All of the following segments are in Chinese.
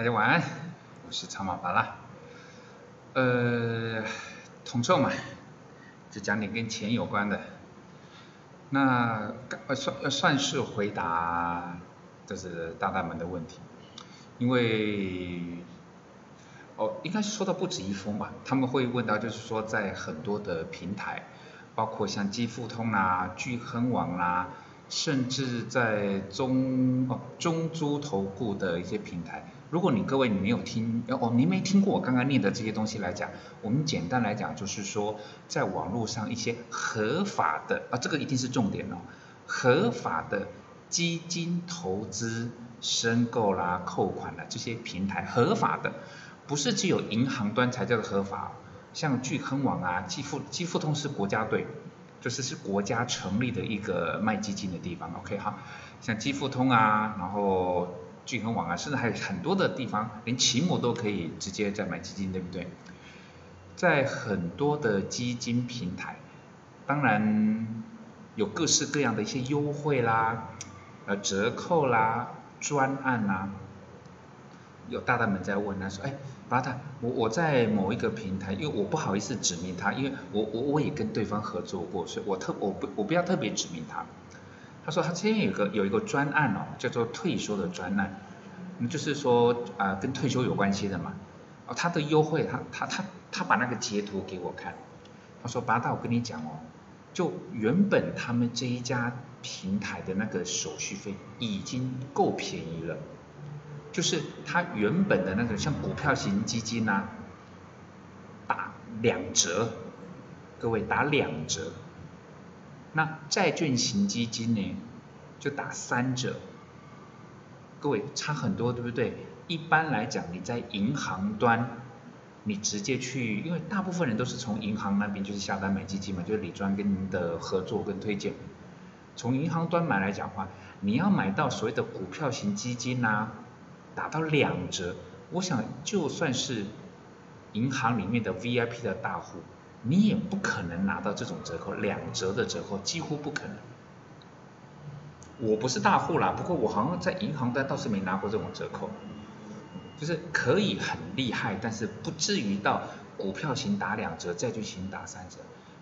大家晚安，我是长马巴拉。呃，统筹嘛，就讲点跟钱有关的。那算算是回答，就是大大们的问题，因为哦，应该是收到不止一封吧。他们会问到，就是说在很多的平台，包括像基富通啦、聚亨网啦。甚至在中哦中租投顾的一些平台，如果你各位你没有听哦，你没听过我刚刚念的这些东西来讲，我们简单来讲就是说，在网络上一些合法的啊，这个一定是重点哦，合法的基金投资申购啦、扣款啦这些平台，合法的，不是只有银行端才叫做合法，像聚亨网啊、基富基富通是国家队。就是是国家成立的一个卖基金的地方，OK 哈，像基富通啊，然后聚恒网啊，甚至还有很多的地方，连期末都可以直接在买基金，对不对？在很多的基金平台，当然有各式各样的一些优惠啦，呃折扣啦，专案啦，有大大们在问他说，哎。巴塔，我我在某一个平台，因为我不好意思指明他，因为我我我也跟对方合作过，所以我特我不我不要特别指明他。他说他这边有个有一个专案哦，叫做退休的专案，就是说啊跟退休有关系的嘛。哦，他的优惠，他他他他把那个截图给我看，他说八大，我跟你讲哦，就原本他们这一家平台的那个手续费已经够便宜了。就是他原本的那个像股票型基金呐，打两折，各位打两折。那债券型基金呢，就打三折。各位差很多，对不对？一般来讲，你在银行端，你直接去，因为大部分人都是从银行那边就是下单买基金嘛，就是李专跟您的合作跟推荐。从银行端买来讲的话，你要买到所谓的股票型基金呐。打到两折，我想就算是银行里面的 VIP 的大户，你也不可能拿到这种折扣，两折的折扣几乎不可能。我不是大户啦，不过我好像在银行端倒是没拿过这种折扣，就是可以很厉害，但是不至于到股票型打两折，债券型打三折。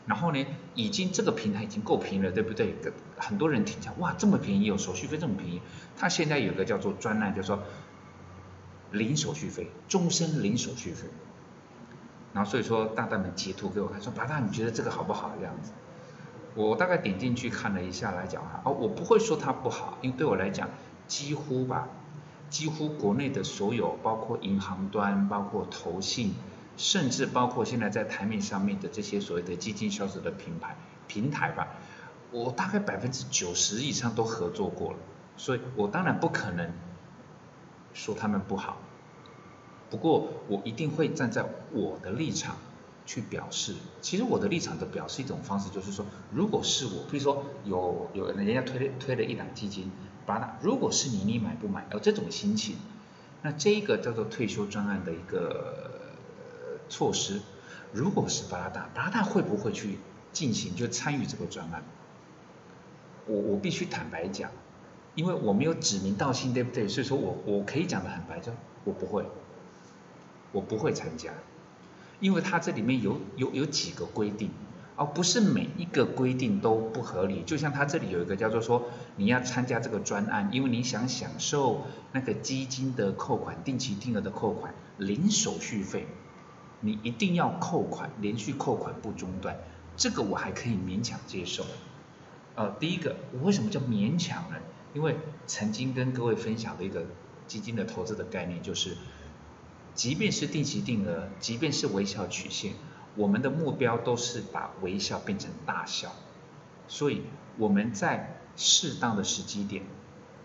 然后呢，已经这个平台已经够便宜了，对不对？很多人听讲，哇，这么便宜哦，手续费这么便宜。他现在有个叫做专栏，就说。零手续费，终身零手续费。然后所以说，大大们截图给我看，说八大你觉得这个好不好？这样子，我大概点进去看了一下来讲哈，哦，我不会说它不好，因为对我来讲，几乎吧，几乎国内的所有，包括银行端，包括投信，甚至包括现在在台面上面的这些所谓的基金销售的品牌平台吧，我大概百分之九十以上都合作过了，所以我当然不可能。说他们不好，不过我一定会站在我的立场去表示。其实我的立场的表示一种方式就是说，如果是我，比如说有有人家推推了一档基金，巴拉，如果是你，你买不买？有这种心情，那这一个叫做退休专案的一个措施，如果是巴拉达，巴拉达会不会去进行就参与这个专案？我我必须坦白讲。因为我没有指名道姓，对不对？所以说我我可以讲的很白，就我不会，我不会参加，因为它这里面有有有几个规定，而不是每一个规定都不合理。就像它这里有一个叫做说，你要参加这个专案，因为你想享受那个基金的扣款、定期定额的扣款、零手续费，你一定要扣款，连续扣款不中断，这个我还可以勉强接受。呃，第一个，我为什么叫勉强呢？因为曾经跟各位分享的一个基金的投资的概念就是，即便是定期定额，即便是微笑曲线，我们的目标都是把微笑变成大笑。所以我们在适当的时机点，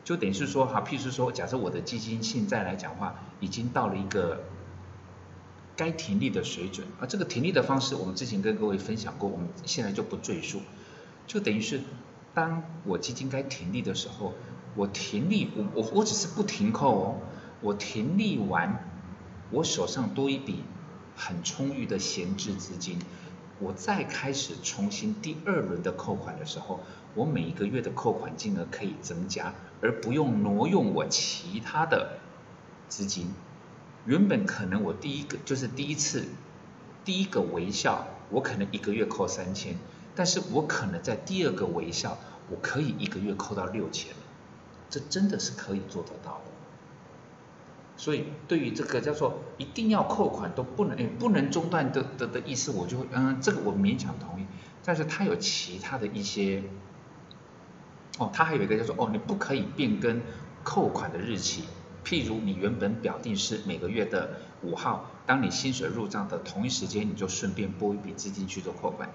就等于是说，哈，譬如说，假设我的基金现在来讲话，已经到了一个该停利的水准，而这个停利的方式，我们之前跟各位分享过，我们现在就不赘述，就等于是。当我基金该停利的时候，我停利，我我我只是不停扣哦，我停利完，我手上多一笔很充裕的闲置资金，我再开始重新第二轮的扣款的时候，我每一个月的扣款金额可以增加，而不用挪用我其他的资金，原本可能我第一个就是第一次第一个微笑，我可能一个月扣三千，但是我可能在第二个微笑，我可以一个月扣到六千，这真的是可以做得到的。所以对于这个叫做一定要扣款都不能不能中断的的的意思，我就嗯这个我勉强同意，但是它有其他的一些，哦，它还有一个叫做哦你不可以变更扣款的日期，譬如你原本表定是每个月的五号，当你薪水入账的同一时间，你就顺便拨一笔资金去做扣款，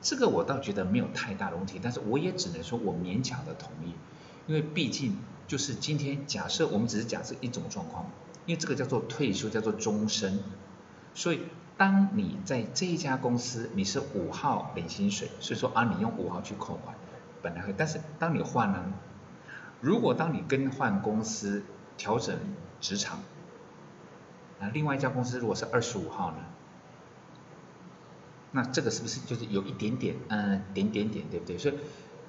这个我倒觉得没有太大的问题，但是我也只能说我勉强的同意，因为毕竟。就是今天假设我们只是假设一种状况，因为这个叫做退休，叫做终身，所以当你在这一家公司你是五号领薪水，所以说啊你用五号去扣款，本来会，但是当你换了，如果当你更换公司调整职场，那另外一家公司如果是二十五号呢，那这个是不是就是有一点点嗯点点点对不对？所以。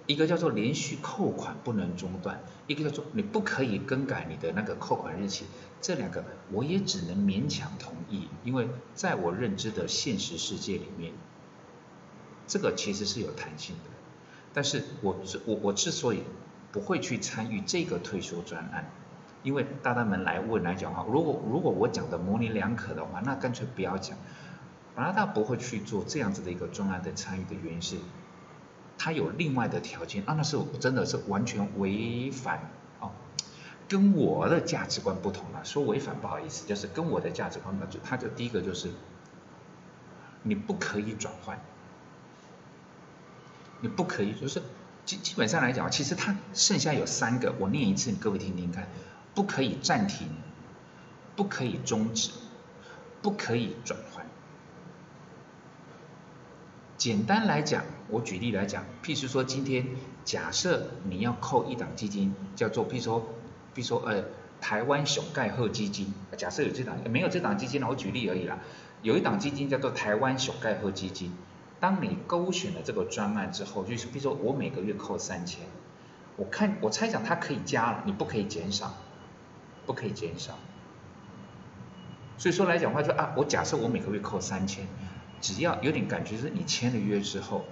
一个叫做连续扣款不能中断，一个叫做你不可以更改你的那个扣款日期，这两个我也只能勉强同意，因为在我认知的现实世界里面，这个其实是有弹性的。但是我我我之所以不会去参与这个退休专案，因为大大们来问来讲话，如果如果我讲的模棱两可的话，那干脆不要讲。加拿大不会去做这样子的一个专案的参与的原因是。他有另外的条件啊，那是我真的是完全违反哦，跟我的价值观不同了。说违反不好意思，就是跟我的价值观，那就他就第一个就是你不可以转换，你不可以，就是基基本上来讲，其实它剩下有三个，我念一次，你各位听听看，不可以暂停，不可以终止，不可以转换。简单来讲，我举例来讲，譬如说今天假设你要扣一档基金，叫做譬如说，譬如说呃台湾熊盖赫基金，假设有这档，没有这档基金，我举例而已啦。有一档基金叫做台湾熊盖赫基金，当你勾选了这个专案之后，就是譬如说我每个月扣三千，我看我猜想它可以加了，你不可以减少，不可以减少。所以说来讲话就啊，我假设我每个月扣三千。只要有点感觉，是你签了约之后，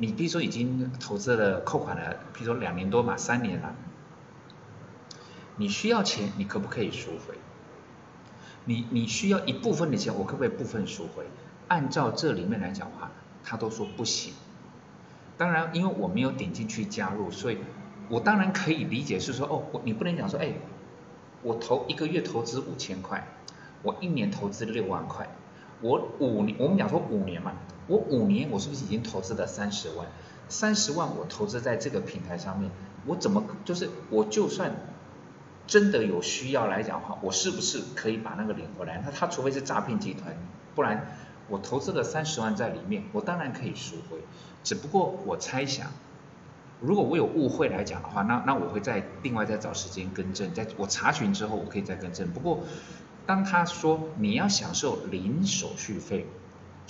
你比如说已经投资了扣款了，比如说两年多嘛，三年了，你需要钱，你可不可以赎回？你你需要一部分的钱，我可不可以部分赎回？按照这里面来讲的话，他都说不行。当然，因为我没有点进去加入，所以我当然可以理解是说，哦，你不能讲说，哎，我投一个月投资五千块，我一年投资六万块。我五年，我们讲说五年嘛，我五年我是不是已经投资了三十万？三十万我投资在这个平台上面，我怎么就是我就算真的有需要来讲的话，我是不是可以把那个领回来？那他除非是诈骗集团，不然我投资了三十万在里面，我当然可以赎回。只不过我猜想，如果我有误会来讲的话，那那我会再另外再找时间更正，在我查询之后我可以再更正。不过。当他说你要享受零手续费，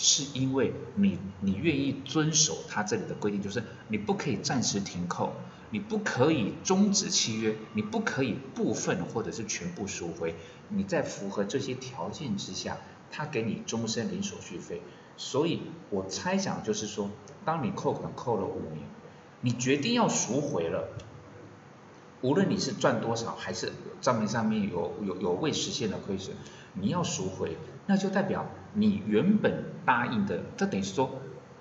是因为你你愿意遵守他这里的规定，就是你不可以暂时停扣，你不可以终止契约，你不可以部分或者是全部赎回。你在符合这些条件之下，他给你终身零手续费。所以我猜想就是说，当你扣款扣了五年，你决定要赎回了。无论你是赚多少，还是账面上面有有有未实现的亏损，你要赎回，那就代表你原本答应的，这等于是说，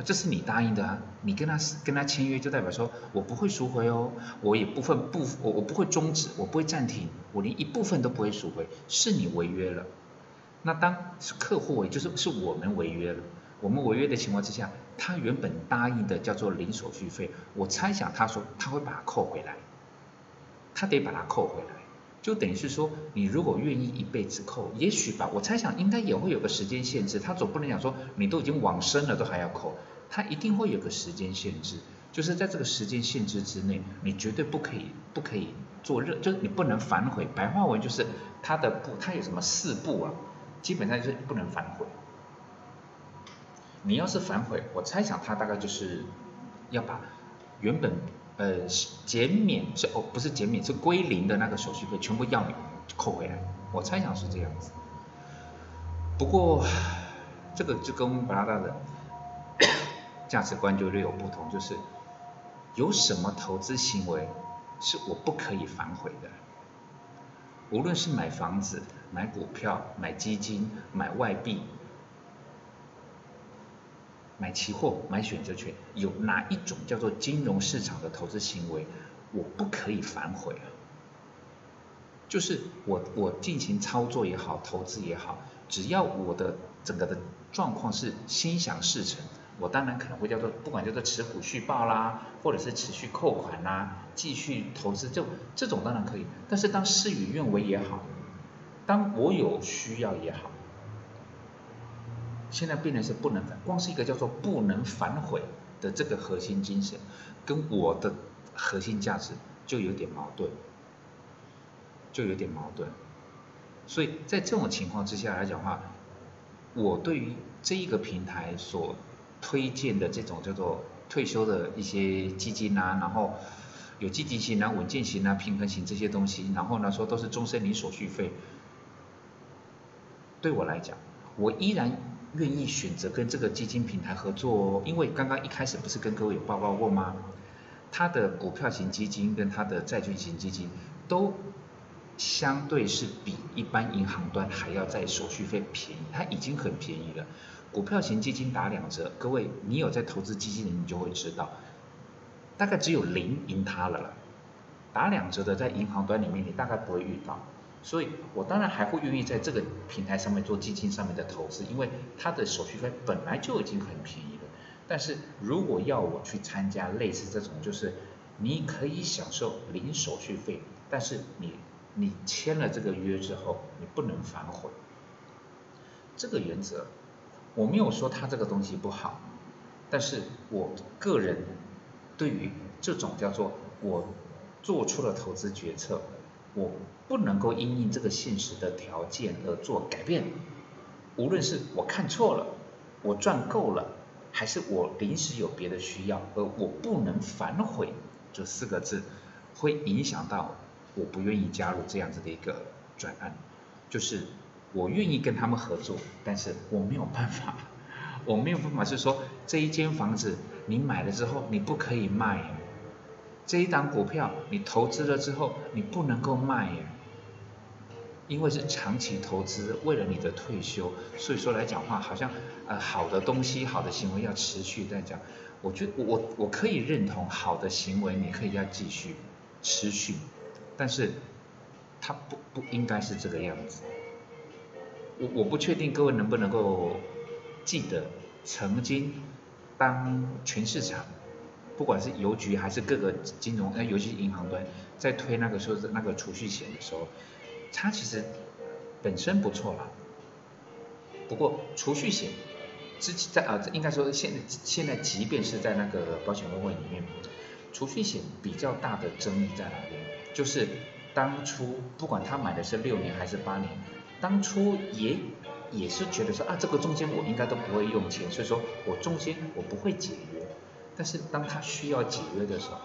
这是你答应的啊，你跟他跟他签约，就代表说我不会赎回哦，我也部分不我我不会终止，我不会暂停，我连一部分都不会赎回，是你违约了。那当是客户违，就是是我们违约了，我们违约的情况之下，他原本答应的叫做零手续费，我猜想他说他会把它扣回来。他得把它扣回来，就等于是说，你如果愿意一辈子扣，也许吧，我猜想应该也会有个时间限制。他总不能讲说你都已经往生了都还要扣，他一定会有个时间限制，就是在这个时间限制之内，你绝对不可以不可以做热，就是你不能反悔。白话文就是他的不，他有什么四步啊？基本上是不能反悔。你要是反悔，我猜想他大概就是要把原本。呃，减免是哦，不是减免，是归零的那个手续费全部要你扣回来。我猜想是这样子。不过这个就跟巴拉达的价值观就略有不同，就是有什么投资行为是我不可以反悔的？无论是买房子、买股票、买基金、买外币、买期货、买选择权，有哪一种叫做金融市场的投资行为，我不可以反悔啊？就是我我进行操作也好，投资也好，只要我的整个的状况是心想事成，我当然可能会叫做不管叫做持股续报啦，或者是持续扣款啦，继续投资，就这种当然可以。但是当事与愿违也好，当我有需要也好，现在变成是不能反，光是一个叫做不能反悔的这个核心精神，跟我的核心价值就有点矛盾。就有点矛盾，所以在这种情况之下来讲话，我对于这一个平台所推荐的这种叫做退休的一些基金啊，然后有积极型啊、稳健型啊、平衡型这些东西，然后呢说都是终身零手续费，对我来讲，我依然愿意选择跟这个基金平台合作哦，因为刚刚一开始不是跟各位有报告过吗？它的股票型基金跟它的债券型基金都。相对是比一般银行端还要在手续费便宜，它已经很便宜了。股票型基金打两折，各位你有在投资基金的，你就会知道，大概只有零赢它了了。打两折的在银行端里面你大概不会遇到，所以我当然还会愿意在这个平台上面做基金上面的投资，因为它的手续费本来就已经很便宜了。但是如果要我去参加类似这种，就是你可以享受零手续费，但是你。你签了这个约之后，你不能反悔。这个原则，我没有说他这个东西不好，但是我个人对于这种叫做我做出了投资决策，我不能够因应这个现实的条件而做改变。无论是我看错了，我赚够了，还是我临时有别的需要，而我不能反悔，这四个字会影响到。我不愿意加入这样子的一个专案，就是我愿意跟他们合作，但是我没有办法，我没有办法是说这一间房子你买了之后你不可以卖，这一档股票你投资了之后你不能够卖呀，因为是长期投资，为了你的退休，所以说来讲话好像呃好的东西好的行为要持续在讲，我觉得我我可以认同好的行为你可以要继续持续。但是，它不不应该是这个样子。我我不确定各位能不能够记得，曾经当全市场，不管是邮局还是各个金融，呃，尤其是银行端，在推那个说是那个储蓄险的时候，它其实本身不错了。不过储蓄险之前在啊，应该说现在现在即便是在那个保险公会里面，储蓄险比较大的争议在哪边？就是当初不管他买的是六年还是八年，当初也也是觉得说啊，这个中间我应该都不会用钱，所以说我中间我不会解约。但是当他需要解约的时候，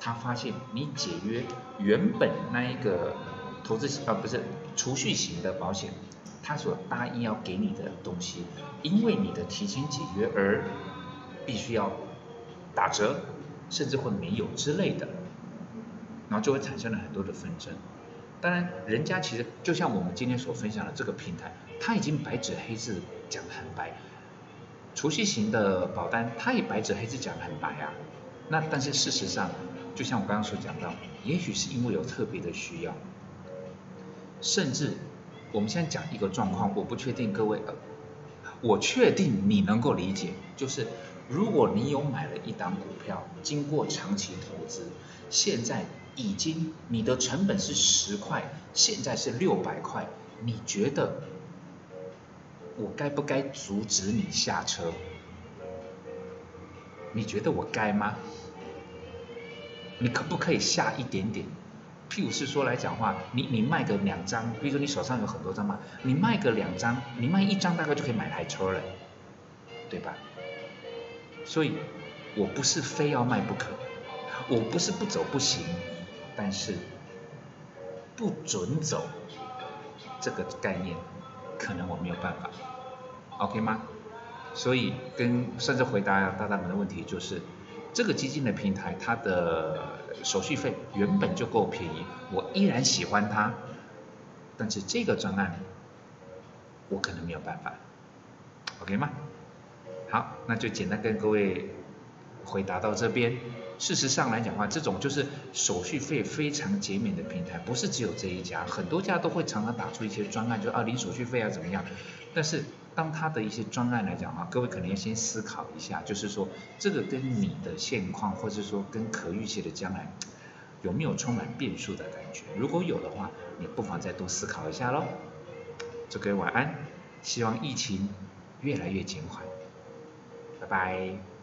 他发现你解约原本那一个投资型啊不是储蓄型的保险，他所答应要给你的东西，因为你的提前解约而必须要打折，甚至会没有之类的。然后就会产生了很多的纷争。当然，人家其实就像我们今天所分享的这个平台，它已经白纸黑字讲得很白。储蓄型的保单，它也白纸黑字讲得很白啊。那但是事实上，就像我刚刚所讲到，也许是因为有特别的需要，甚至我们现在讲一个状况，我不确定各位，我确定你能够理解，就是如果你有买了一档股票，经过长期投资，现在。已经，你的成本是十块，现在是六百块，你觉得我该不该阻止你下车？你觉得我该吗？你可不可以下一点点？譬如是说来讲话，你你卖个两张，比如说你手上有很多张嘛，你卖个两张，你卖一张大概就可以买台车了，对吧？所以我不是非要卖不可，我不是不走不行。但是不准走这个概念，可能我没有办法，OK 吗？所以跟甚至回答大大们的问题就是，这个基金的平台它的手续费原本就够便宜，我依然喜欢它，但是这个专案我可能没有办法，OK 吗？好，那就简单跟各位回答到这边。事实上来讲话，这种就是手续费非常减免的平台，不是只有这一家，很多家都会常常打出一些专案，就啊零手续费啊怎么样？但是当他的一些专案来讲啊，各位可能要先思考一下，就是说这个跟你的现况，或者说跟可预期的将来，有没有充满变数的感觉？如果有的话，你不妨再多思考一下喽。祝各位晚安，希望疫情越来越减缓，拜拜。